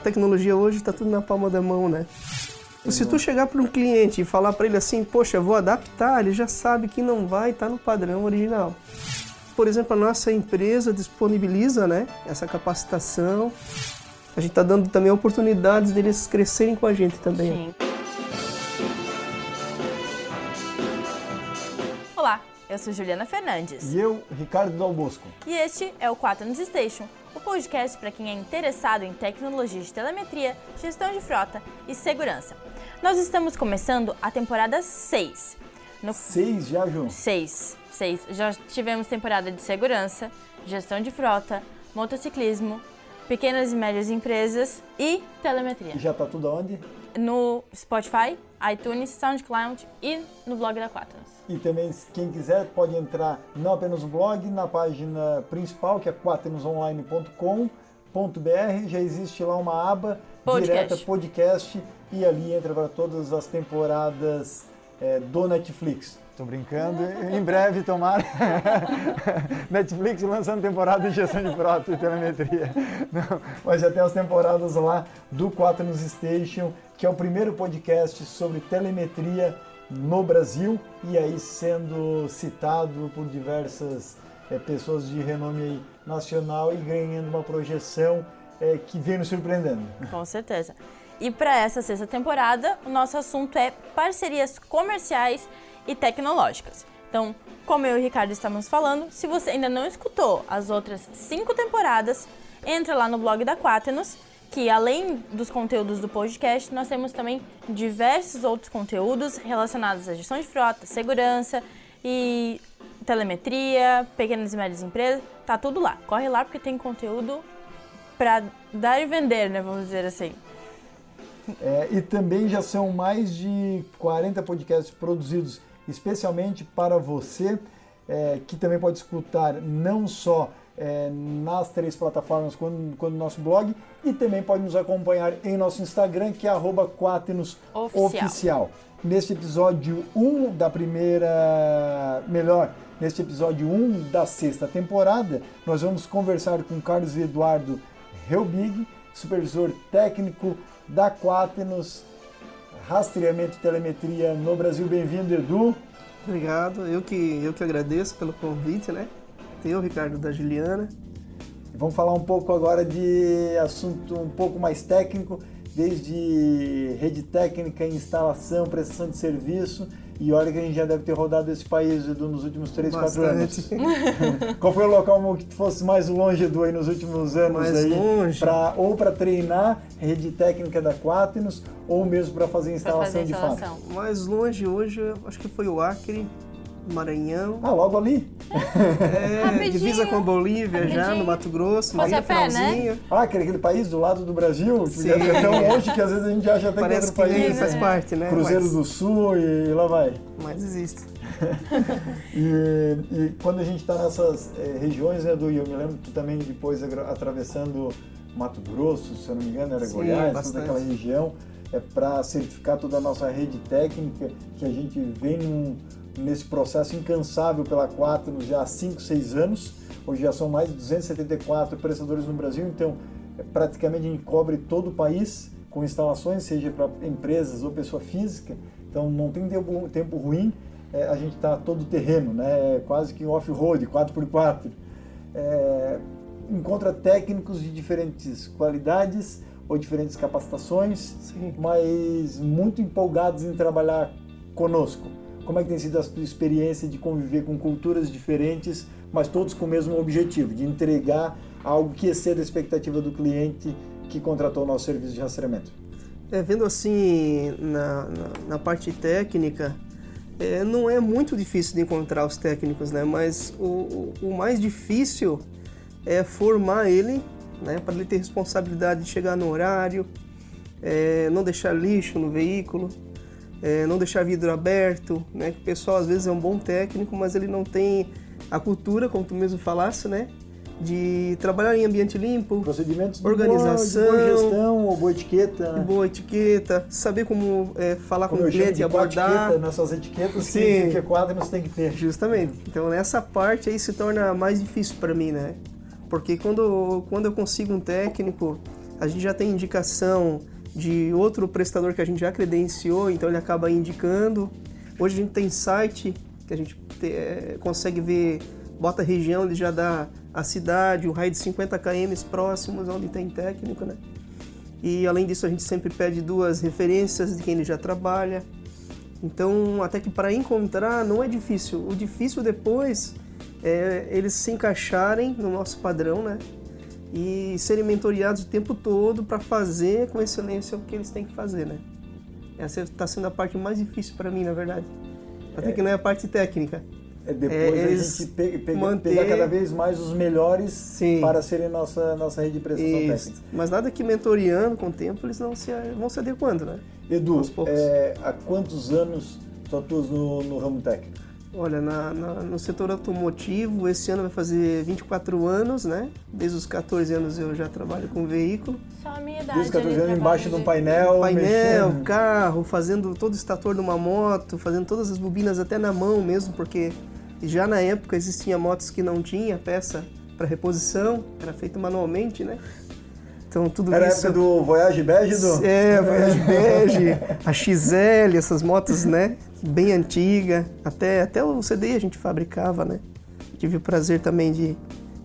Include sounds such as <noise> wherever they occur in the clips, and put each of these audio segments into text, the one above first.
tecnologia hoje está tudo na palma da mão, né? Se tu chegar para um cliente e falar para ele assim, poxa, vou adaptar, ele já sabe que não vai estar tá no padrão original. Por exemplo, a nossa empresa disponibiliza né, essa capacitação. A gente está dando também oportunidades deles crescerem com a gente também. Sim. Olá, eu sou Juliana Fernandes. E eu, Ricardo Dal Bosco. E este é o 4 News Station, o podcast para quem é interessado em tecnologia de telemetria, gestão de frota e segurança. Nós estamos começando a temporada 6. No... 6 já, João? 6. 6. Já tivemos temporada de segurança, gestão de frota, motociclismo, pequenas e médias empresas e telemetria. E já está tudo onde? No Spotify, iTunes, SoundCloud e no blog da Quaternos. E também, quem quiser, pode entrar não apenas no blog, na página principal, que é quaternosonline.com.br. Já existe lá uma aba podcast. direta podcast e ali entra para todas as temporadas é, do Netflix. Estou brincando, em breve tomara <laughs> Netflix lançando temporada de gestão de frota e telemetria. Não, mas já tem as temporadas lá do 4 News Station, que é o primeiro podcast sobre telemetria no Brasil e aí sendo citado por diversas é, pessoas de renome nacional e ganhando uma projeção é, que vem nos surpreendendo. Com certeza. E para essa sexta temporada, o nosso assunto é parcerias comerciais e tecnológicas. Então, como eu e o Ricardo estamos falando, se você ainda não escutou as outras cinco temporadas, entra lá no blog da Quaternos, que além dos conteúdos do podcast, nós temos também diversos outros conteúdos relacionados à gestão de frota, segurança e telemetria, pequenas e médias empresas, tá tudo lá. Corre lá porque tem conteúdo para dar e vender, né, vamos dizer assim. É, e também já são mais de 40 podcasts produzidos especialmente para você, é, que também pode escutar não só é, nas três plataformas quando, quando nosso blog e também pode nos acompanhar em nosso Instagram, que é @quaternos_oficial. Oficial. Neste episódio 1 da primeira. Melhor, neste episódio 1 da sexta temporada, nós vamos conversar com Carlos Eduardo Helbig, supervisor técnico da Quaternos Rastreamento e Telemetria no Brasil. Bem-vindo, Edu. Obrigado, eu que, eu que agradeço pelo convite, né? Teu, Ricardo, da Juliana. Vamos falar um pouco agora de assunto um pouco mais técnico, desde rede técnica, instalação, prestação de serviço e olha que a gente já deve ter rodado esse país, Edu, nos últimos 3, 4 anos. <laughs> Qual foi o local que fosse mais longe, Edu, aí nos últimos anos? Mais aí, longe? Pra, ou para treinar rede técnica da Quaternos, ou mesmo para fazer instalação fazer de instalação. fato? Mais longe hoje, acho que foi o Acre, Maranhão. Ah, logo ali? É, divisa com a Bolívia Rapidinho. já, no Mato Grosso, Fosse a pé, né? Ah, aquele, aquele país do lado do Brasil, Sim. é tão longe que às vezes a gente acha até Parece que outro país. faz parte, né? Cruzeiro Mas... do Sul e lá vai. Mas existe. <laughs> e, e, quando a gente está nessas é, regiões, né, do eu me lembro que tu também depois atravessando Mato Grosso, se eu não me engano, era Sim, Goiás, bastante. toda aquela região, é para certificar toda a nossa rede técnica, que a gente vem num nesse processo incansável pela Quaternos já há 5, 6 anos. Hoje já são mais de 274 prestadores no Brasil, então é, praticamente a gente cobre todo o país com instalações, seja para empresas ou pessoa física. Então não tem tempo, tempo ruim, é, a gente está todo terreno, né? É quase que off-road, 4x4. É, encontra técnicos de diferentes qualidades ou diferentes capacitações, Sim. mas muito empolgados em trabalhar conosco. Como é que tem sido a sua experiência de conviver com culturas diferentes, mas todos com o mesmo objetivo, de entregar algo que exceda a expectativa do cliente que contratou o nosso serviço de rastreamento? É, vendo assim na, na, na parte técnica, é, não é muito difícil de encontrar os técnicos, né? Mas o, o, mais difícil é formar ele, né? Para ele ter responsabilidade de chegar no horário, é, não deixar lixo no veículo, é, não deixar vidro aberto, né? O pessoal às vezes é um bom técnico, mas ele não tem a cultura, como tu mesmo falasse, né? De trabalhar em ambiente limpo, procedimentos organização, boa, boa gestão, ou boa etiqueta, né? boa etiqueta, saber como é, falar como com o cliente, abordar, etiqueta, nessas etiquetas Sim. que, que quadros tem que ter. Justamente. Então nessa parte aí se torna mais difícil para mim, né? Porque quando quando eu consigo um técnico a gente já tem indicação de outro prestador que a gente já credenciou, então ele acaba indicando. Hoje a gente tem site que a gente te, é, consegue ver, bota a região, ele já dá a cidade, o raio de 50 km próximos onde tem técnico, né? E além disso a gente sempre pede duas referências de quem ele já trabalha. Então, até que para encontrar não é difícil. O difícil depois é eles se encaixarem no nosso padrão, né? E serem mentoriados o tempo todo para fazer com excelência o que eles têm que fazer, né? Essa está sendo a parte mais difícil para mim, na verdade. Até é. que não é a parte técnica. É depois é, a gente pega, pega, manter... pegar cada vez mais os melhores Sim. para serem nossa, nossa rede de prestação Isso. técnica. Mas nada que mentoriando com o tempo eles não se, vão se adequando, né? Edu, é, há quantos anos tu atuas no, no ramo técnico? Olha, na, na, no setor automotivo, esse ano vai fazer 24 anos, né? Desde os 14 anos eu já trabalho com veículo. Só a minha idade. Desde os 14 anos embaixo de um painel. Painel, mexendo. carro, fazendo todo o estator de uma moto, fazendo todas as bobinas até na mão mesmo, porque já na época existiam motos que não tinha peça para reposição, era feito manualmente, né? Então tudo Era isso... a época do Voyage Bege? Do... É, Voyage Bege, a XL, essas motos, né? Bem antiga. Até, até o CD a gente fabricava, né? Tive o prazer também de,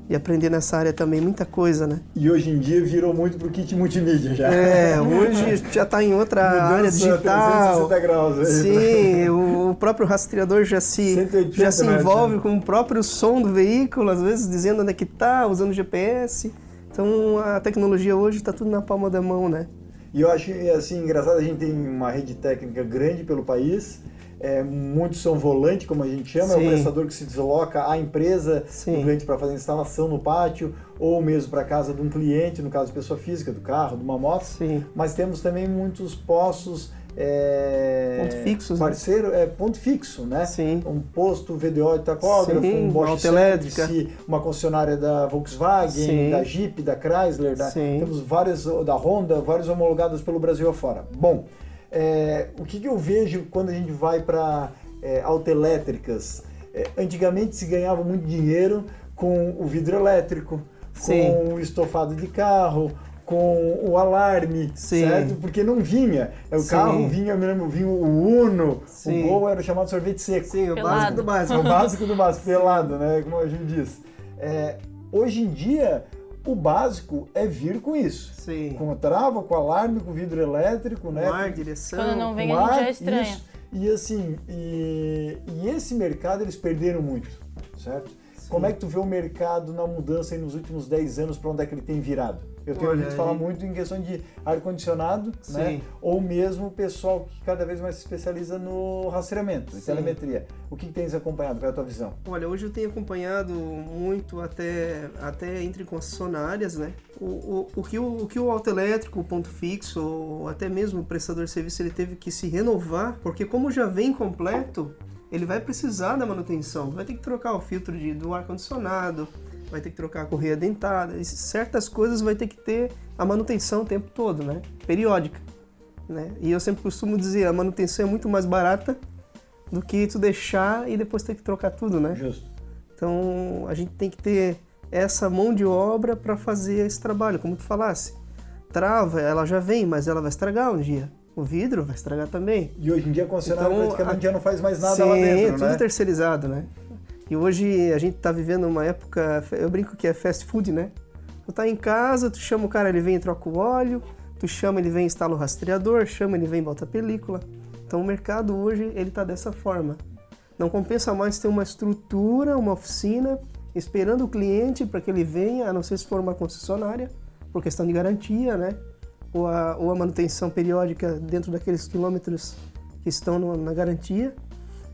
de aprender nessa área também muita coisa, né? E hoje em dia virou muito pro kit multimídia já. É, hoje já está em outra Mudança área digital. 360 graus aí. Sim, o próprio rastreador já se, já se envolve né? com o próprio som do veículo, às vezes dizendo onde é que está, usando GPS. Então a tecnologia hoje está tudo na palma da mão, né? E eu acho assim engraçado, a gente tem uma rede técnica grande pelo país. É, muitos são volante, como a gente chama, Sim. é o prestador que se desloca à empresa Sim. do cliente para fazer instalação no pátio, ou mesmo para a casa de um cliente, no caso de pessoa física, do carro, de uma moto. Sim. Mas temos também muitos postos é, ponto fixo, né? parceiro né? é ponto fixo, né? Sim. Um posto VDO de tacógrafo, Sim, um Bosch Service, uma concessionária da Volkswagen, Sim. da Jeep, da Chrysler, da, temos várias da Honda, várias homologadas pelo Brasil afora. Bom, é, o que, que, eu vejo quando a gente vai para é, autoelétricas? É, antigamente se ganhava muito dinheiro com o vidro elétrico, com o estofado de carro, com o alarme, Sim. certo? Porque não vinha. O Sim. carro vinha, eu me lembro, vinha o Uno, Sim. o Gol era chamado sorvete seco. Sim, o pelado. básico do básico. <laughs> o básico do básico, pelado, né? Como a gente diz. É, hoje em dia, o básico é vir com isso. Sim. Com trava, com alarme, com vidro elétrico, né? ar, direção. Quando não vem, a gente já estranha. Isso. E assim, e, e esse mercado eles perderam muito, certo? Sim. Como é que tu vê o mercado na mudança nos últimos 10 anos, para onde é que ele tem virado? Eu tenho ouvido falar muito em questão de ar-condicionado, né? Ou mesmo o pessoal que cada vez mais se especializa no rastreamento, em telemetria. O que, que tens acompanhado? Qual é a tua visão? Olha, hoje eu tenho acompanhado muito até, até entre concessionárias, né? O, o, o, que o, o que o autoelétrico, o ponto fixo, ou até mesmo o prestador de serviço, ele teve que se renovar, porque como já vem completo, ele vai precisar da manutenção. Vai ter que trocar o filtro de, do ar-condicionado, vai ter que trocar a correia dentada, certas coisas vai ter que ter a manutenção o tempo todo, né? Periódica. Né? E eu sempre costumo dizer, a manutenção é muito mais barata do que tu deixar e depois ter que trocar tudo, né? Justo. Então a gente tem que ter essa mão de obra para fazer esse trabalho, como tu falasse. Trava, ela já vem, mas ela vai estragar um dia. O vidro vai estragar também. E hoje em dia concessionária então, praticamente a... já não faz mais nada sim, lá dentro, tudo né? terceirizado, né? E hoje a gente está vivendo uma época, eu brinco que é fast food, né? Tu tá em casa, tu chama o cara, ele vem e troca o óleo, tu chama, ele vem e instala o rastreador, chama, ele vem e bota a película. Então o mercado hoje, ele tá dessa forma. Não compensa mais ter uma estrutura, uma oficina, esperando o cliente para que ele venha, a não ser se for uma concessionária, por questão de garantia, né? Ou a, ou a manutenção periódica dentro daqueles quilômetros que estão no, na garantia.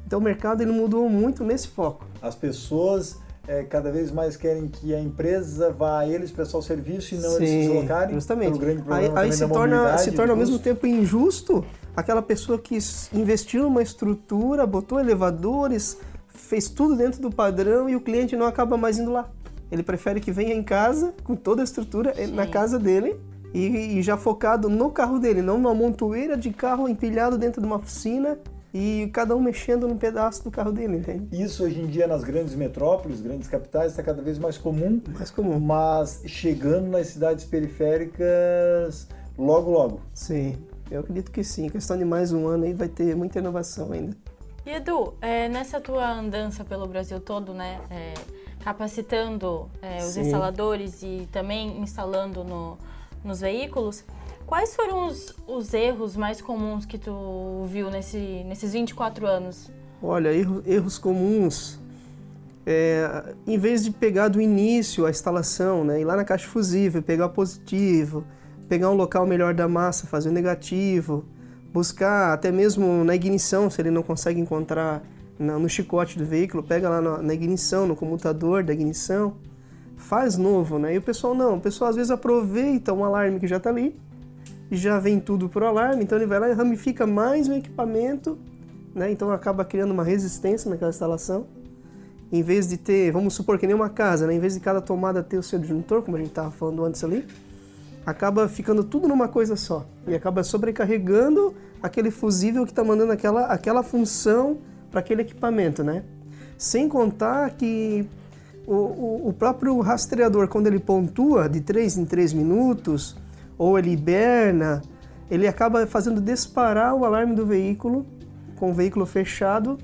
Então o mercado ele mudou muito nesse foco. As pessoas é, cada vez mais querem que a empresa vá a eles prestar o serviço e não Sim, eles se deslocarem. Justamente. aí, aí se, torna, se torna ao mesmo tempo injusto aquela pessoa que investiu numa estrutura, botou elevadores, fez tudo dentro do padrão e o cliente não acaba mais indo lá. Ele prefere que venha em casa, com toda a estrutura, Sim. na casa dele, e, e, já focado no carro dele, não numa montoeira de carro empilhado dentro de uma oficina e cada um mexendo num pedaço do carro dele, entende? Isso hoje em dia nas grandes metrópoles, grandes capitais, está cada vez mais comum. Mais comum. Mas chegando nas cidades periféricas logo, logo. Sim, eu acredito que sim. Questão de mais um ano aí vai ter muita inovação ainda. E Edu, é, nessa tua andança pelo Brasil todo, né, é, capacitando é, os sim. instaladores e também instalando no, nos veículos, Quais foram os, os erros mais comuns que tu viu nesse, nesses 24 anos? Olha, erro, erros comuns. É, em vez de pegar do início a instalação, né, ir lá na caixa fusível, pegar o positivo, pegar um local melhor da massa, fazer o negativo, buscar até mesmo na ignição, se ele não consegue encontrar no chicote do veículo, pega lá na, ignição, no comutador da ignição, faz novo, né? E o pessoal não, o pessoal às vezes aproveita um alarme que já está ali, já vem tudo por alarme, então ele vai lá e ramifica mais o equipamento, né? então acaba criando uma resistência naquela instalação. Em vez de ter, vamos supor que nem uma casa, né? em vez de cada tomada ter o seu disjuntor, como a gente estava falando antes ali, acaba ficando tudo numa coisa só e acaba sobrecarregando aquele fusível que está mandando aquela, aquela função para aquele equipamento, né? Sem contar que o, o, o próprio rastreador, quando ele pontua de 3 em 3 minutos, ou ele hiberna, ele acaba fazendo disparar o alarme do veículo com o veículo fechado.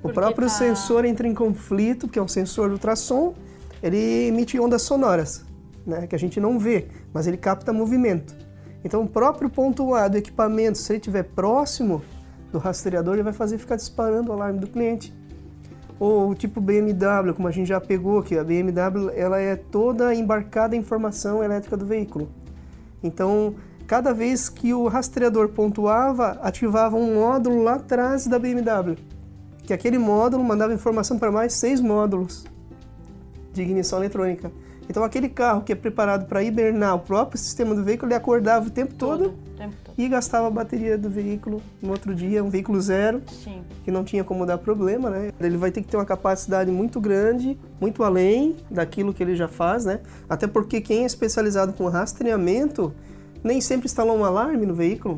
Porque o próprio tá... sensor entra em conflito, que é um sensor de ultrassom, ele emite ondas sonoras, né, que a gente não vê, mas ele capta movimento. Então, o próprio ponto A do equipamento, se ele estiver próximo do rastreador, ele vai fazer ficar disparando o alarme do cliente. Ou o tipo BMW, como a gente já pegou, que a BMW ela é toda embarcada em informação elétrica do veículo. Então, cada vez que o rastreador pontuava, ativava um módulo lá atrás da BMW, que aquele módulo mandava informação para mais seis módulos de ignição eletrônica. Então, aquele carro que é preparado para hibernar o próprio sistema do veículo, ele acordava o tempo todo, tempo todo. e gastava a bateria do veículo no outro dia, um veículo zero, Sim. que não tinha como dar problema, né? Ele vai ter que ter uma capacidade muito grande, muito além daquilo que ele já faz, né? Até porque quem é especializado com rastreamento nem sempre instalou um alarme no veículo,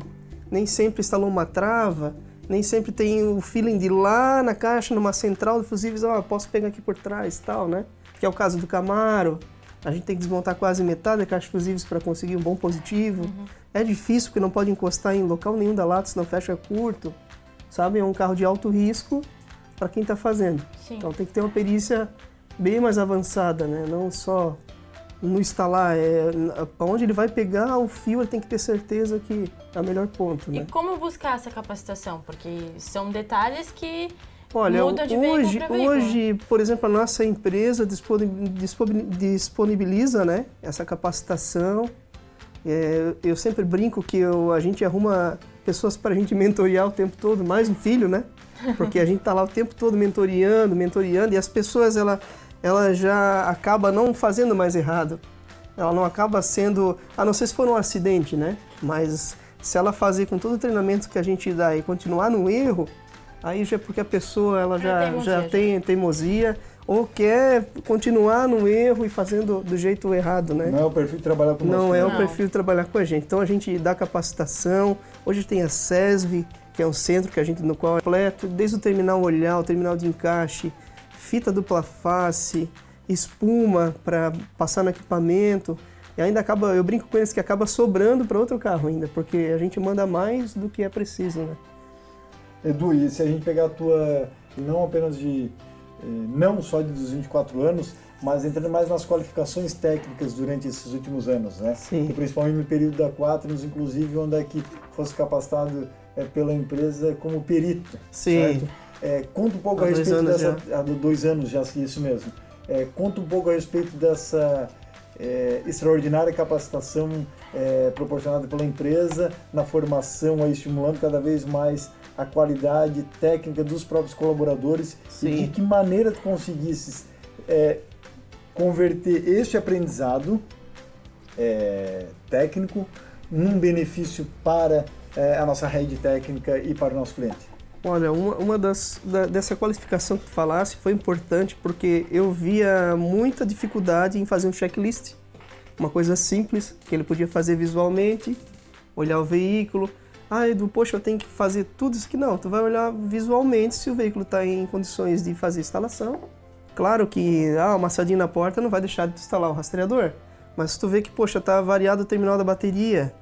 nem sempre instalou uma trava, nem sempre tem o feeling de lá na caixa, numa central de fusíveis, ó, oh, posso pegar aqui por trás e tal, né? Que é o caso do Camaro, a gente tem que desmontar quase metade da caixa de fusíveis para conseguir um bom positivo. Uhum. É difícil porque não pode encostar em local nenhum da lata, senão fecha curto. Sabe? É um carro de alto risco para quem está fazendo. Sim. Então tem que ter uma perícia bem mais avançada, né? Não só no instalar, é, onde ele vai pegar o fio, ele tem que ter certeza que é o melhor ponto. Né? E como buscar essa capacitação? Porque são detalhes que Olha, hoje, hoje, por exemplo, a nossa empresa disponibiliza né, essa capacitação. É, eu sempre brinco que eu, a gente arruma pessoas para a gente <laughs> mentorear o tempo todo, mais um filho, né? Porque a gente está lá o tempo todo mentoreando, mentoreando, e as pessoas, ela, ela já acaba não fazendo mais errado. Ela não acaba sendo, a não ser se for um acidente, né? Mas se ela fazer com todo o treinamento que a gente dá e continuar no erro, aí já é porque a pessoa ela já, é já tem teimosia ou quer continuar no erro e fazendo do jeito errado, né? Não é o perfil de trabalhar com Não é o perfil de trabalhar com a gente. Então a gente dá capacitação. Hoje tem a SESV, que é um centro que a gente no qual é completo, desde o terminal olhar, o terminal de encaixe, fita dupla face, espuma para passar no equipamento. E ainda acaba, eu brinco com eles que acaba sobrando para outro carro ainda, porque a gente manda mais do que é preciso, né? Edu, e se a gente pegar a tua, não apenas de, eh, não só de dos 24 anos, mas entrando mais nas qualificações técnicas durante esses últimos anos, né? Sim. E principalmente no período da Quaternos, inclusive, onde é que fosse capacitado é, pela empresa como perito, Sim. É, conta um pouco há a respeito dessa... Há dois anos já, isso mesmo. É, conta um pouco a respeito dessa é, extraordinária capacitação é, proporcionada pela empresa na formação, aí, estimulando cada vez mais a qualidade técnica dos próprios colaboradores Sim. e de que maneira tu conseguisses é, converter este aprendizado é, técnico num benefício para é, a nossa rede técnica e para o nosso cliente. Olha, uma, uma das da, dessa qualificação que tu falasse foi importante porque eu via muita dificuldade em fazer um checklist, uma coisa simples que ele podia fazer visualmente, olhar o veículo, ah, Edu, poxa, eu tenho que fazer tudo isso aqui. Não, tu vai olhar visualmente se o veículo está em condições de fazer instalação. Claro que ah, uma sardinha na porta não vai deixar de instalar o rastreador. Mas se tu vê que, poxa, está variado o terminal da bateria,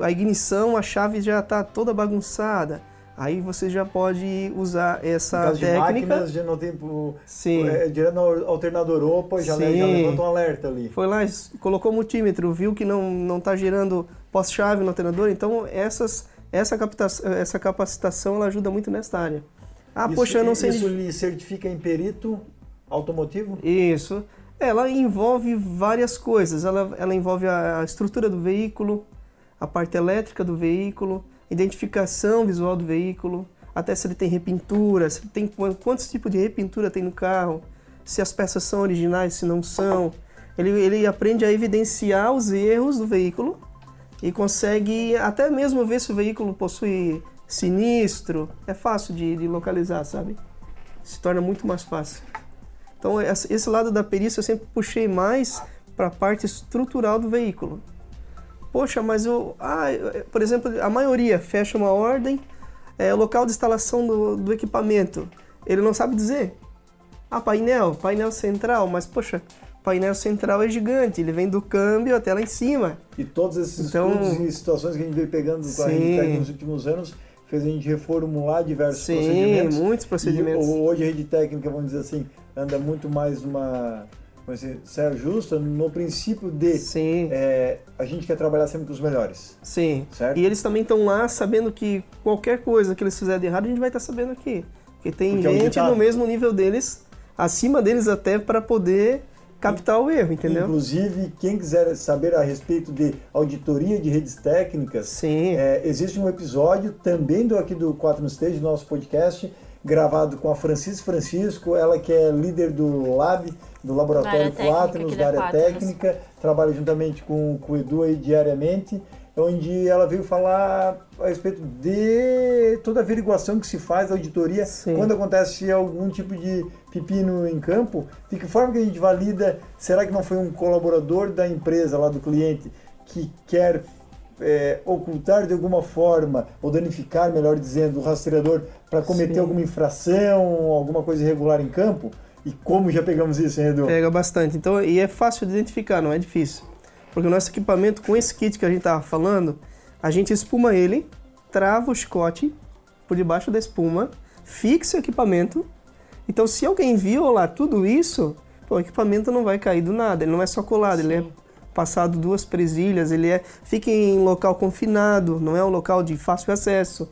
a ignição, a chave já está toda bagunçada, aí você já pode usar essa no técnica. De máquinas, já não tem Sim. É, direto no alternador opa, já, já levanta um alerta ali. Foi lá, colocou o multímetro, viu que não não está gerando pós-chave no alternador, então essas essa captação, essa capacitação ela ajuda muito nessa área. Ah, isso, poxa, eu não sei. Isso lhe certifica em perito automotivo? Isso. Ela envolve várias coisas. Ela, ela envolve a estrutura do veículo, a parte elétrica do veículo, identificação visual do veículo, até se ele tem repintura, se tem quantos tipos de repintura tem no carro, se as peças são originais, se não são. Ele, ele aprende a evidenciar os erros do veículo e consegue até mesmo ver se o veículo possui sinistro. É fácil de, de localizar, sabe? Se torna muito mais fácil. Então, esse lado da perícia eu sempre puxei mais para a parte estrutural do veículo. Poxa, mas eu. Ah, por exemplo, a maioria fecha uma ordem, é local de instalação do, do equipamento. Ele não sabe dizer. Ah, painel, painel central, mas poxa, painel central é gigante, ele vem do câmbio até lá em cima. E todos esses então, estudos e situações que a gente veio pegando com a Redtech nos últimos anos fez a gente reformular diversos sim, procedimentos. muitos procedimentos. E hoje a rede técnica, vamos dizer assim, anda muito mais numa ser justa no princípio de é, a gente quer trabalhar sempre com os melhores. Sim. Certo? E eles também estão lá sabendo que qualquer coisa que eles fizerem de errado, a gente vai estar sabendo aqui. Porque tem Porque gente é no mesmo nível deles, acima deles até, para poder captar o erro, entendeu? Inclusive, quem quiser saber a respeito de auditoria de redes técnicas, Sim. É, existe um episódio também do aqui do 4 no Stage, do nosso podcast, gravado com a Francis Francisco, ela que é líder do Lab, do Laboratório 4, da área técnica, trabalha juntamente com, com o Edu aí diariamente, onde ela veio falar a respeito de toda a averiguação que se faz, a auditoria, Sim. quando acontece algum tipo de pepino em campo, de que forma que a gente valida, será que não foi um colaborador da empresa lá do cliente que quer é, ocultar de alguma forma, ou danificar, melhor dizendo, o rastreador para cometer Sim. alguma infração, alguma coisa irregular em campo? E como já pegamos isso, hein, Edu? Pega bastante. Então, e é fácil de identificar, não é difícil. Porque o nosso equipamento, com esse kit que a gente estava falando, a gente espuma ele, trava o chicote por debaixo da espuma, fixa o equipamento. Então, se alguém viu lá tudo isso, pô, o equipamento não vai cair do nada. Ele não é só colado, Sim. ele é passado duas presilhas, ele é fica em local confinado, não é um local de fácil acesso.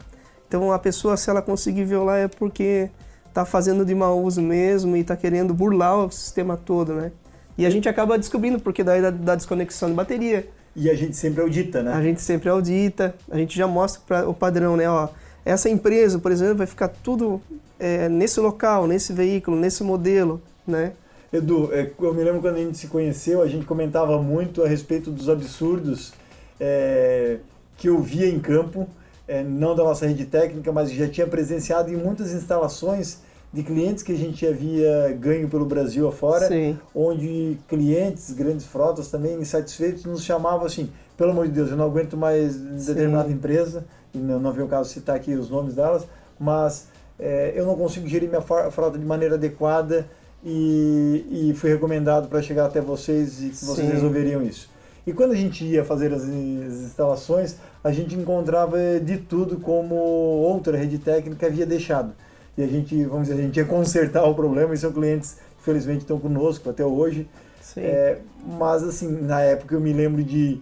Então, a pessoa, se ela conseguir violar, é porque está fazendo de mau uso mesmo e está querendo burlar o sistema todo, né? E a gente acaba descobrindo porque daí da, da desconexão de bateria. E a gente sempre audita, né? A gente sempre audita, a gente já mostra pra, o padrão, né? Ó, essa empresa, por exemplo, vai ficar tudo é, nesse local, nesse veículo, nesse modelo, né? Edu, é, eu me lembro quando a gente se conheceu, a gente comentava muito a respeito dos absurdos é, que eu via em campo, é, não da nossa rede técnica, mas já tinha presenciado em muitas instalações de clientes que a gente havia ganho pelo Brasil afora, Sim. onde clientes, grandes frotas também insatisfeitos nos chamavam assim, pelo amor de Deus, eu não aguento mais determinada Sim. empresa, e não, não vem o caso citar aqui os nomes delas, mas é, eu não consigo gerir minha frota de maneira adequada e, e fui recomendado para chegar até vocês e que vocês Sim. resolveriam isso. E quando a gente ia fazer as, as instalações, a gente encontrava de tudo como outra rede técnica havia deixado e a gente, vamos dizer, a gente ia consertar <laughs> o problema e são clientes que felizmente estão conosco até hoje. É, mas assim, na época eu me lembro de,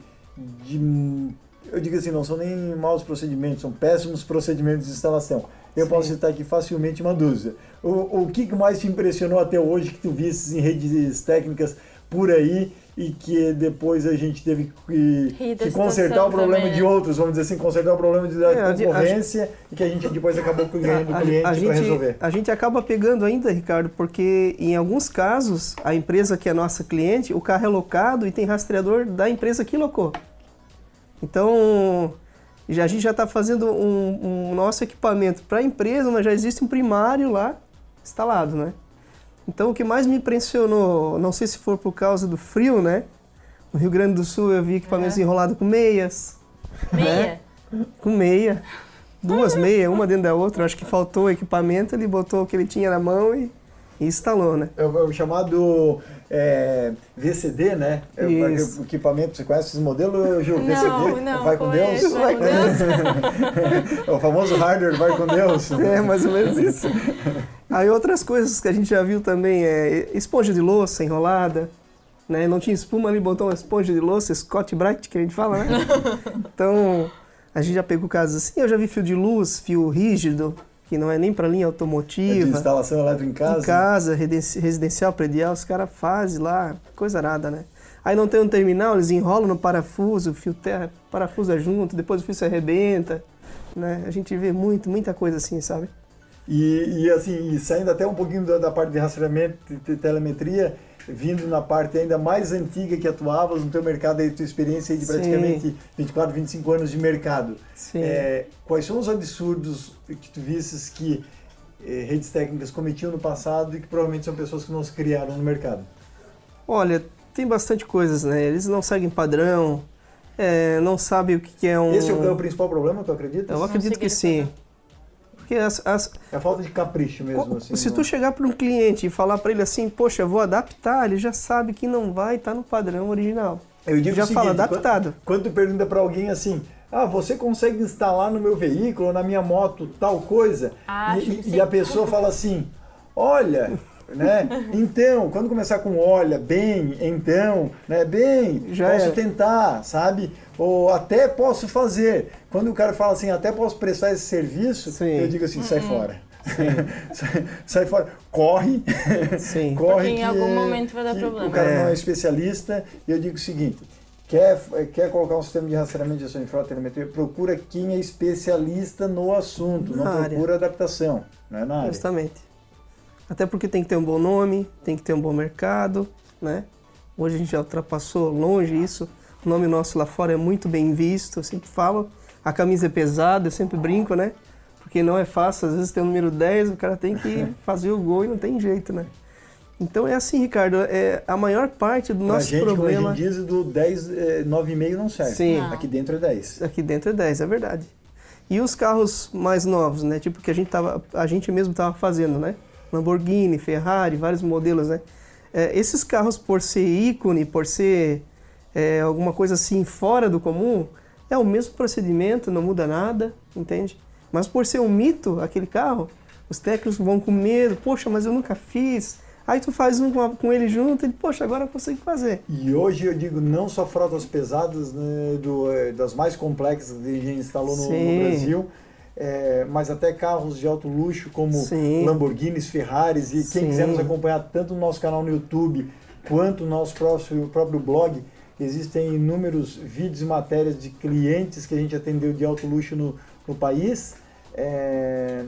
de, eu digo assim, não são nem maus procedimentos, são péssimos procedimentos de instalação. Eu Sim. posso citar aqui facilmente uma dúzia. O, o que mais te impressionou até hoje que tu viste em redes técnicas por aí e que depois a gente teve que, que consertar o problema também, de outros, vamos dizer assim, consertar o problema de, da é, concorrência a, e que a gente depois acabou ganhando do cliente para resolver. A gente acaba pegando ainda, Ricardo, porque em alguns casos a empresa que é nossa cliente, o carro é locado e tem rastreador da empresa que locou. Então, já, a gente já está fazendo um, um nosso equipamento para a empresa, mas já existe um primário lá instalado, né? Então o que mais me impressionou, não sei se for por causa do frio, né? No Rio Grande do Sul eu vi equipamentos é. enrolados com meias. Meia? Né? Com meia. Duas meias, uma dentro da outra. Acho que faltou o equipamento, ele botou o que ele tinha na mão e, e instalou, né? É o, é o chamado é, VCD, né? É o, o equipamento, você conhece esse modelo, Gil? Não, VCD? não, vai com Deus? Vai com Deus. é <laughs> o famoso hardware vai com Deus. É, mais ou menos isso. Aí outras coisas que a gente já viu também é esponja de louça enrolada, né? Não tinha espuma ali, botou uma esponja de louça, Scott Bright, que a gente fala, né? <laughs> Então, a gente já pegou casos assim, eu já vi fio de luz, fio rígido, que não é nem para linha automotiva. É de instalação elétrica em casa? Em casa, residencial, predial, os caras fazem lá, coisa nada, né? Aí não tem um terminal, eles enrolam no parafuso, o fio terra, parafusa junto, depois o fio se arrebenta, né? A gente vê muito, muita coisa assim, sabe? E, e assim, saindo até um pouquinho da, da parte de rastreamento e telemetria, vindo na parte ainda mais antiga que atuavas no teu mercado, aí tua experiência aí de praticamente Sim. 24, 25 anos de mercado. É, quais são os absurdos que tu visses que eh, redes técnicas cometiam no passado e que provavelmente são pessoas que não se criaram no mercado? Olha, tem bastante coisas, né? Eles não seguem padrão, é, não sabem o que é um... Esse é o, é o principal problema, tu acredita? Eu acredito que sim. Porque as, as, é a falta de capricho mesmo. Assim, se não... tu chegar para um cliente e falar para ele assim, poxa, vou adaptar, ele já sabe que não vai estar tá no padrão original. Eu digo já o seguinte, fala adaptado. Quando, quando tu pergunta para alguém assim, ah, você consegue instalar no meu veículo, na minha moto, tal coisa? Ah, e, e a pessoa fala assim, olha, né? Então, quando começar com olha, bem, então, né? Bem, Já posso é. tentar, sabe? Ou até posso fazer. Quando o cara fala assim, até posso prestar esse serviço, Sim. eu digo assim, sai uhum. fora. <laughs> sai, sai, fora, corre, Sim. <laughs> corre. Porque em que, algum momento vai dar problema. O cara é. não é especialista e eu digo o seguinte: quer, quer colocar um sistema de rastreamento de ação em frota telemetria, procura quem é especialista no assunto, na não área. procura adaptação, não é na área. Justamente. Até porque tem que ter um bom nome, tem que ter um bom mercado, né? Hoje a gente já ultrapassou longe isso. O nome nosso lá fora é muito bem visto, eu sempre falo. A camisa é pesada, eu sempre brinco, né? Porque não é fácil, às vezes tem o número 10, o cara tem que <laughs> fazer o gol e não tem jeito, né? Então é assim, Ricardo, é, a maior parte do pra nosso gente, problema... a gente diz, do 10, é, 9,5 não serve. Sim. Não. Aqui dentro é 10. Aqui dentro é 10, é verdade. E os carros mais novos, né? Tipo que a gente, tava, a gente mesmo estava fazendo, né? Lamborghini, Ferrari, vários modelos, né? É, esses carros, por ser ícone, por ser é, alguma coisa assim fora do comum, é o mesmo procedimento, não muda nada, entende? Mas por ser um mito, aquele carro, os técnicos vão com medo, poxa, mas eu nunca fiz. Aí tu faz um com, ele junto e, poxa, agora eu consigo fazer. E hoje eu digo não só frotas pesadas, né, do, é, das mais complexas que a gente instalou no, no Brasil, é, mas até carros de alto luxo como Sim. Lamborghinis, Ferraris e quem Sim. quiser nos acompanhar tanto no nosso canal no YouTube quanto no nosso próprio, próprio blog, existem inúmeros vídeos e matérias de clientes que a gente atendeu de alto luxo no, no país. É,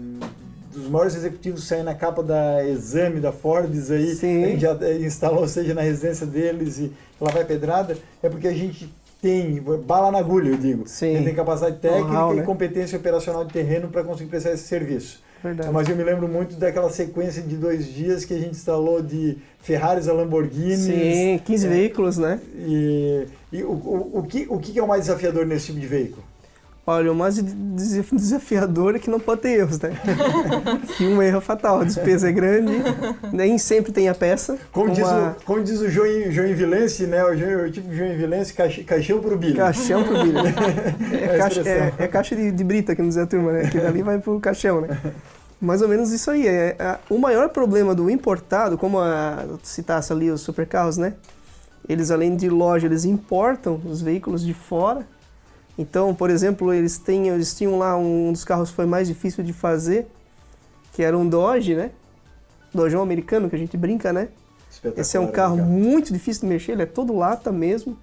dos maiores executivos saem na capa da Exame, da Forbes aí, Sim. a gente já instalou, seja na residência deles e lá vai pedrada, é porque a gente tem bala na agulha, eu digo. Sim. Ele tem capacidade técnica uhum, e né? competência operacional de terreno para conseguir prestar esse serviço. Verdade. Mas eu me lembro muito daquela sequência de dois dias que a gente instalou de Ferraris a Lamborghini. Sim, 15 é, veículos, né? E, e o, o, o, que, o que é o mais desafiador nesse tipo de veículo? Olha, o mais desafiador é que não pode ter erros, né? <laughs> que um erro é fatal, a despesa é grande, nem sempre tem a peça. Como, uma... diz, o, como diz o João, João Vilense, né? O, João, o tipo João Vilense, caixão pro bilho. Caixão pro bilho. é, é, caixa, é, é, caixa de, de brita, que não diz a turma, né? Que dali vai pro caixão, né? Mais ou menos isso aí. É, é, o maior problema do importado, como a, citasse ali os supercarros, né? Eles, além de loja, eles importam os veículos de fora então, por exemplo, eles, têm, eles tinham lá um dos carros que foi mais difícil de fazer, que era um Dodge, né? Dojão americano, que a gente brinca, né? Esse é um carro muito difícil de mexer, ele é todo lata mesmo.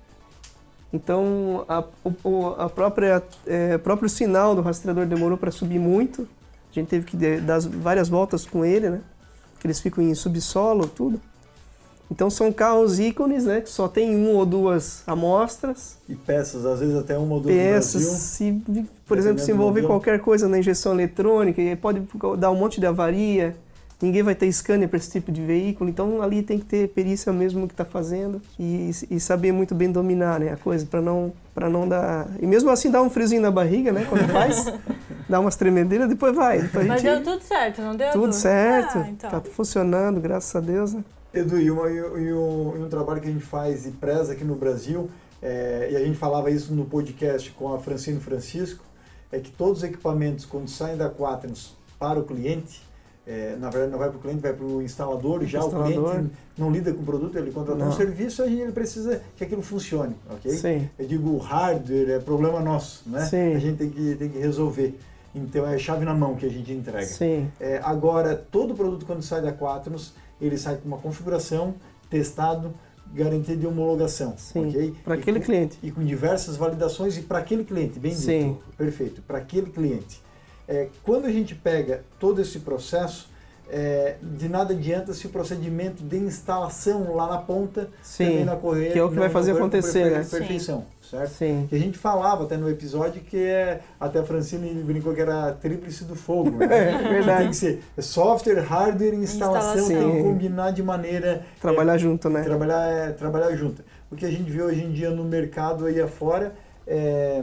Então, a, o, a própria é, próprio sinal do rastreador demorou para subir muito. A gente teve que dar várias voltas com ele, né? Que eles ficam em subsolo, tudo. Então são carros ícones, né? Que só tem uma ou duas amostras. E peças, às vezes até uma ou duas Peças, se, por exemplo, se envolver qualquer coisa na injeção eletrônica, pode dar um monte de avaria. ninguém vai ter scanner para esse tipo de veículo, então ali tem que ter perícia mesmo no que está fazendo e, e, saber muito bem dominar né, a coisa para não para não dar e mesmo assim dá um friozinho na barriga, né, quando faz, <laughs> dá umas tremedeiras, depois vai. Depois Mas gente... deu tudo certo, não deu? Tudo certo, ah, então. tá funcionando, graças a Deus. Né? Edu, e, uma, e, um, e um trabalho que a gente faz e preza aqui no Brasil, é, e a gente falava isso no podcast com a Francine Francisco, é que todos os equipamentos, quando saem da Quaternos para o cliente, é, na verdade não vai para o cliente, vai para o instalador, já instalador. o cliente não lida com o produto, ele contratou um serviço e ele precisa que aquilo funcione, ok? Sim. Eu digo, o hardware é problema nosso, né? Sim. A gente tem que, tem que resolver. Então é chave na mão que a gente entrega. Sim. É, agora, todo produto quando sai da Quaternos, ele sai com uma configuração, testado, garantia de homologação. Sim, okay? para aquele com, cliente. E com diversas validações e para aquele cliente, bem Sim. dito. Perfeito, para aquele cliente. É, quando a gente pega todo esse processo, é, de nada adianta se o procedimento de instalação lá na ponta Sim, também na correia que é o que vai fazer acontecer, né? Perfeição, Sim. certo? Sim. Que a gente falava até no episódio que é até a Francine brincou que era a tríplice do fogo, né? <laughs> é verdade. tem que ser software, hardware, instalação, instalação. tem que combinar de maneira trabalhar é, junto, né? Trabalhar é, trabalhar junto. O que a gente vê hoje em dia no mercado aí afora é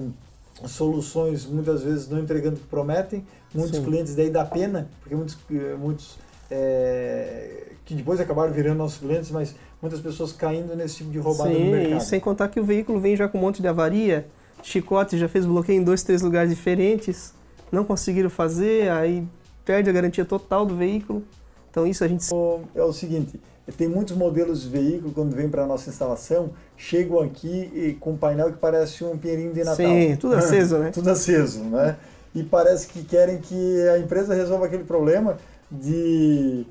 soluções muitas vezes não entregando o que prometem, muitos Sim. clientes daí dá pena, porque muitos, muitos é, que depois acabaram virando nossos clientes, mas muitas pessoas caindo nesse tipo de roubada Sim, no mercado. Sem contar que o veículo vem já com um monte de avaria, chicote já fez bloqueio em dois, três lugares diferentes, não conseguiram fazer, aí perde a garantia total do veículo. Então isso a gente... É o seguinte, tem muitos modelos de veículo, quando vem para a nossa instalação, chegam aqui e, com um painel que parece um pinheirinho de Natal. Sim, tudo aceso, né? <laughs> tudo aceso, né? E parece que querem que a empresa resolva aquele problema de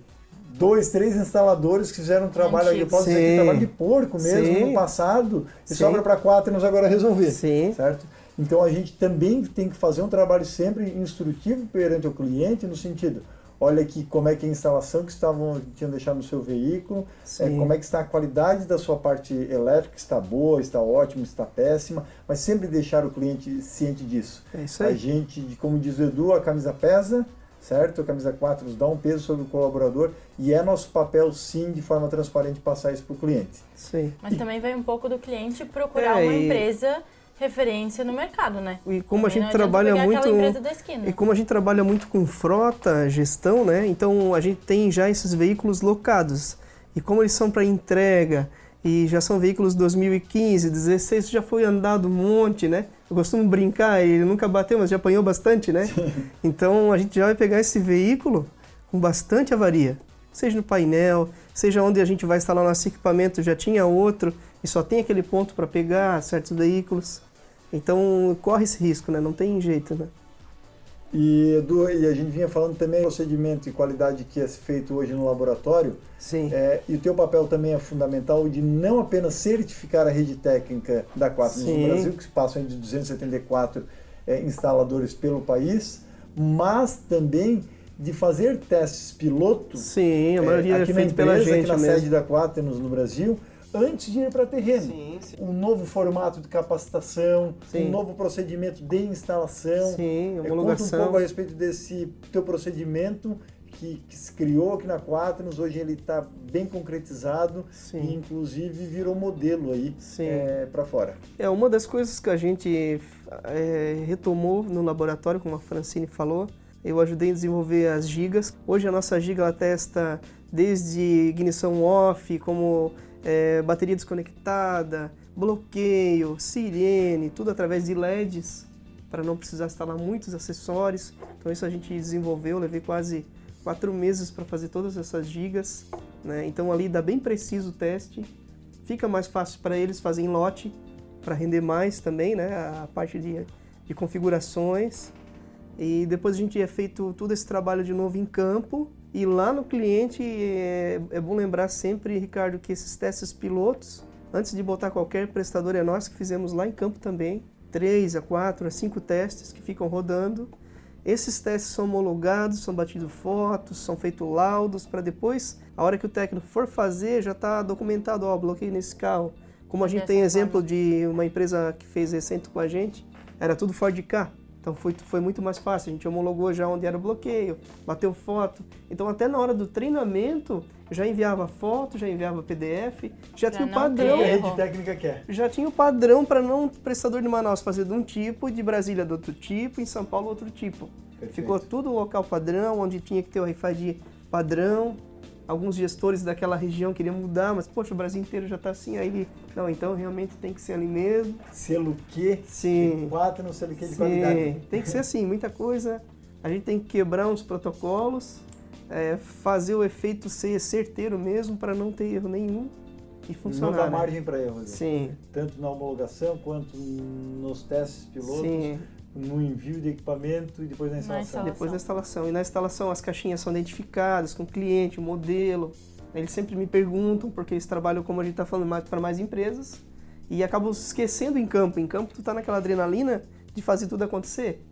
dois, três instaladores que fizeram um trabalho, eu posso dizer que trabalho de porco mesmo, Sim. no passado, e Sim. sobra para quatro e nos agora resolver, Sim. certo? Então a gente também tem que fazer um trabalho sempre instrutivo perante o cliente, no sentido, olha aqui como é que é a instalação que estavam tinham deixado no seu veículo, é, como é que está a qualidade da sua parte elétrica, está boa, está ótima, está péssima, mas sempre deixar o cliente ciente disso. É isso aí. A gente, como diz o Edu, a camisa pesa, certo? A camisa 4 nos dá um peso sobre o colaborador e é nosso papel, sim, de forma transparente, passar isso para o cliente. Sim. Mas e... também vem um pouco do cliente procurar é, uma empresa referência no mercado, né? E como também a gente trabalha muito e como a gente trabalha muito com frota, gestão, né? Então a gente tem já esses veículos locados. E como eles são para entrega e já são veículos 2015, 16, já foi andado um monte, né? Eu costumo brincar, ele nunca bateu, mas já apanhou bastante, né? <laughs> Então a gente já vai pegar esse veículo com bastante avaria, seja no painel, seja onde a gente vai instalar nosso equipamento, já tinha outro e só tem aquele ponto para pegar certos veículos. Então corre esse risco, né? Não tem jeito, né? E, do, e a gente vinha falando também do procedimento e qualidade que é feito hoje no laboratório. Sim. É, e o teu papel também é fundamental de não apenas certificar a rede técnica da Quatnos no Brasil, que se passam de 274 é, instaladores pelo país, mas também de fazer testes piloto. Sim, a maioria é, aqui é na empresa, pela gente aqui na mesmo. sede da Quaternos no Brasil, antes de ir para terreno. Sim, sim. Um novo formato de capacitação, sim. um novo procedimento de instalação. Sim, homologação. Conta um pouco a respeito desse teu procedimento que, que se criou aqui na Quaternos, hoje ele está bem concretizado sim. e inclusive virou modelo aí é, para fora. É uma das coisas que a gente é, retomou no laboratório, como a Francine falou, eu ajudei a desenvolver as gigas. Hoje a nossa giga ela testa desde ignição off, como é, bateria desconectada, bloqueio, sirene, tudo através de LEDs, para não precisar instalar muitos acessórios. Então isso a gente desenvolveu, levei quase quatro meses para fazer todas essas gigas. Né? Então ali dá bem preciso o teste, fica mais fácil para eles fazerem lote, para render mais também, né? a parte de, de configurações. E depois a gente é feito todo esse trabalho de novo em campo, e lá no cliente é, é, bom lembrar sempre, Ricardo, que esses testes pilotos, antes de botar qualquer prestador, é nós que fizemos lá em campo também, três a quatro a cinco testes que ficam rodando. Esses testes são homologados, são batidos fotos, são feitos laudos para depois, a hora que o técnico for fazer, já está documentado, ó, bloqueio nesse carro. Como a gente tem exemplo de uma empresa que fez recente com a gente, era tudo Ford K Então foi, foi muito mais fácil. A gente homologou já onde era o bloqueio, bateu foto. Então até na hora do treinamento já enviava foto, já enviava PDF, já, já tinha o padrão. A rede técnica quer. Já tinha o padrão para não o prestador de Manaus fazer de um tipo, de Brasília de outro tipo, em São Paulo outro tipo. Perfeito. Ficou tudo local padrão, onde tinha que ter o RFID padrão alguns gestores daquela região queriam mudar, mas poxa, o Brasil inteiro já está assim, aí ele, não, então realmente tem que ser ali mesmo. Selo Q? Sim. Quatro no selo Q de Sim. qualidade. Tem que ser assim, muita coisa. A gente tem que quebrar uns protocolos, é, fazer o efeito ser certeiro mesmo para não ter erro nenhum e funcionar. Não dá né? margem para erro. Sim. Tanto na homologação quanto nos testes pilotos. Sim no envio de equipamento e depois na instalação. na instalação. Depois da instalação. E na instalação as caixinhas são identificadas com o cliente, o modelo. Eles sempre me perguntam, porque eles trabalham, como a gente está falando, mais para mais empresas. E acabam esquecendo em campo. Em campo tu tá naquela adrenalina de fazer tudo acontecer.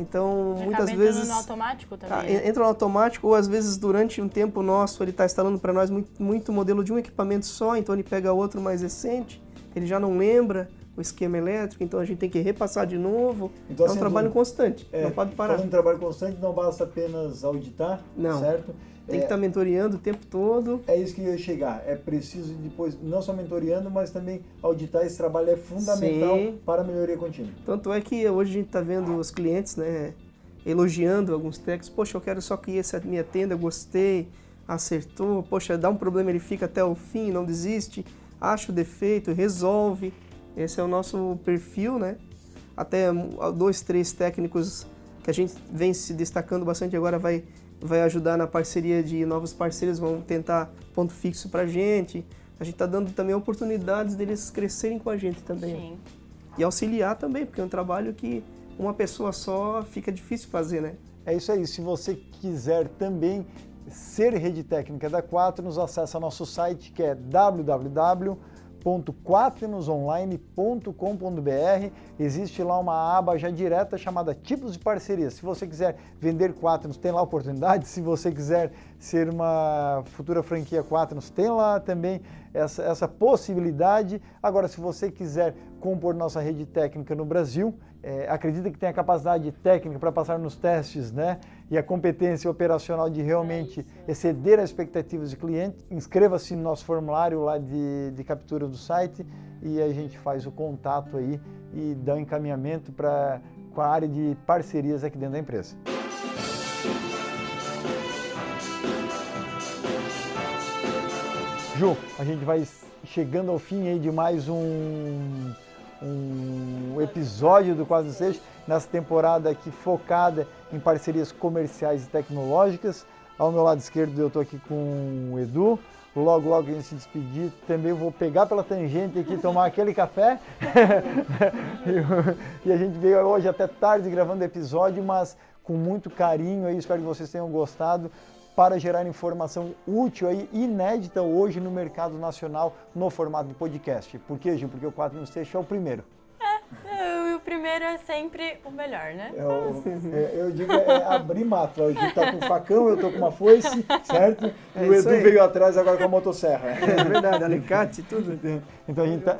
Então, Já muitas vezes. no automático também. Ah, entra no automático, ou às vezes durante um tempo nosso ele está instalando para nós muito, muito modelo de um equipamento só, então ele pega outro mais recente, ele já não lembra o esquema elétrico, então a gente tem que repassar de novo. Então, é um assim, trabalho constante, é, não pode parar. Falando um trabalho constante, não basta apenas auditar, não. certo? Tem é, que estar tá mentoreando o tempo todo. É isso que eu ia chegar. É preciso depois, não só mentoreando, mas também auditar. Esse trabalho é fundamental Sim. para a melhoria contínua. Tanto é que hoje a gente está vendo os clientes né, elogiando alguns técnicos. Poxa, eu quero só que essa minha tenda, gostei, acertou. Poxa, dá um problema, ele fica até o fim, não desiste. Acha o defeito, resolve. Esse é o nosso perfil, né? Até dois, três técnicos que a gente vem se destacando bastante agora vai, vai ajudar na parceria de novos parceiros, vão tentar ponto fixo para a gente. A gente está dando também oportunidades deles crescerem com a gente também. Sim. E auxiliar também, porque é um trabalho que uma pessoa só fica difícil fazer, né? É isso aí. Se você quiser também ser rede técnica da Quatro, nos acessa nosso site que é www www.quaternosonline.com.br. Existe lá uma aba já direta chamada Tipos de Parceria. Se você quiser vender Quaternos, tem lá oportunidade. Se você quiser ser uma futura franquia Quaternos, tem lá também essa, essa possibilidade. Agora, se você quiser compor nossa rede técnica no Brasil, é, acredita que tem a capacidade técnica para passar nos testes, né? E a competência operacional de realmente exceder as expectativas de cliente, inscreva-se no nosso formulário lá de, de captura do site e a gente faz o contato aí e dá um encaminhamento para com a área de parcerias aqui dentro da empresa. Ju, a gente vai chegando ao fim aí de mais um um episódio do Quase Seixo, nessa temporada aqui focada em parcerias comerciais e tecnológicas. Ao meu lado esquerdo eu estou aqui com o Edu. Logo, logo a gente se despedir, também vou pegar pela tangente aqui tomar aquele café. <laughs> e a gente veio hoje até tarde gravando o episódio, mas com muito carinho aí, espero que vocês tenham gostado para gerar informação útil aí, inédita hoje no mercado nacional no formato de podcast. Por quê, Gil? Porque o 4 no Station é o primeiro. É, o primeiro é sempre o melhor, né? Eu, é, eu digo, é abrir mato. O Gil tá com um facão, eu tô com uma foice, certo? E é o Edu aí. veio atrás agora com a motosserra. É verdade, alicate, tudo. Então a gente tá,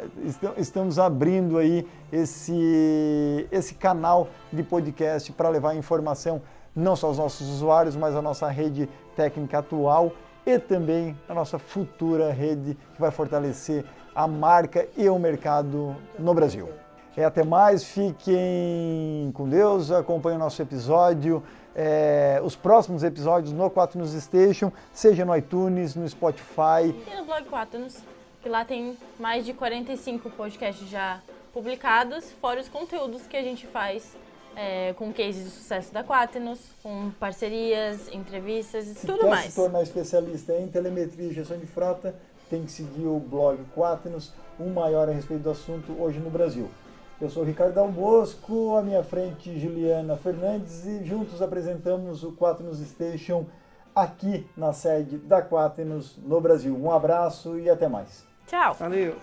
estamos abrindo aí esse, esse canal de podcast para levar informação não só aos nossos usuários, mas a nossa rede técnica atual e também a nossa futura rede que vai fortalecer a marca e o mercado no Brasil. E até mais, fiquem com Deus, acompanhem o nosso episódio, é, os próximos episódios no Quaternos Station, seja no iTunes, no Spotify. E no blog Quaternos, que lá tem mais de 45 podcasts já publicados, fora os conteúdos que a gente faz é, com cases de sucesso da Quaternos, com parcerias, entrevistas e tudo quer mais. se tornar especialista em telemetria e gestão de frota, tem que seguir o blog Quaternos, um maior a respeito do assunto hoje no Brasil. Eu sou Ricardo Albosco, à minha frente Juliana Fernandes e juntos apresentamos o Quaternos Station aqui na sede da Quaternos no Brasil. Um abraço e até mais. Tchau. Valeu.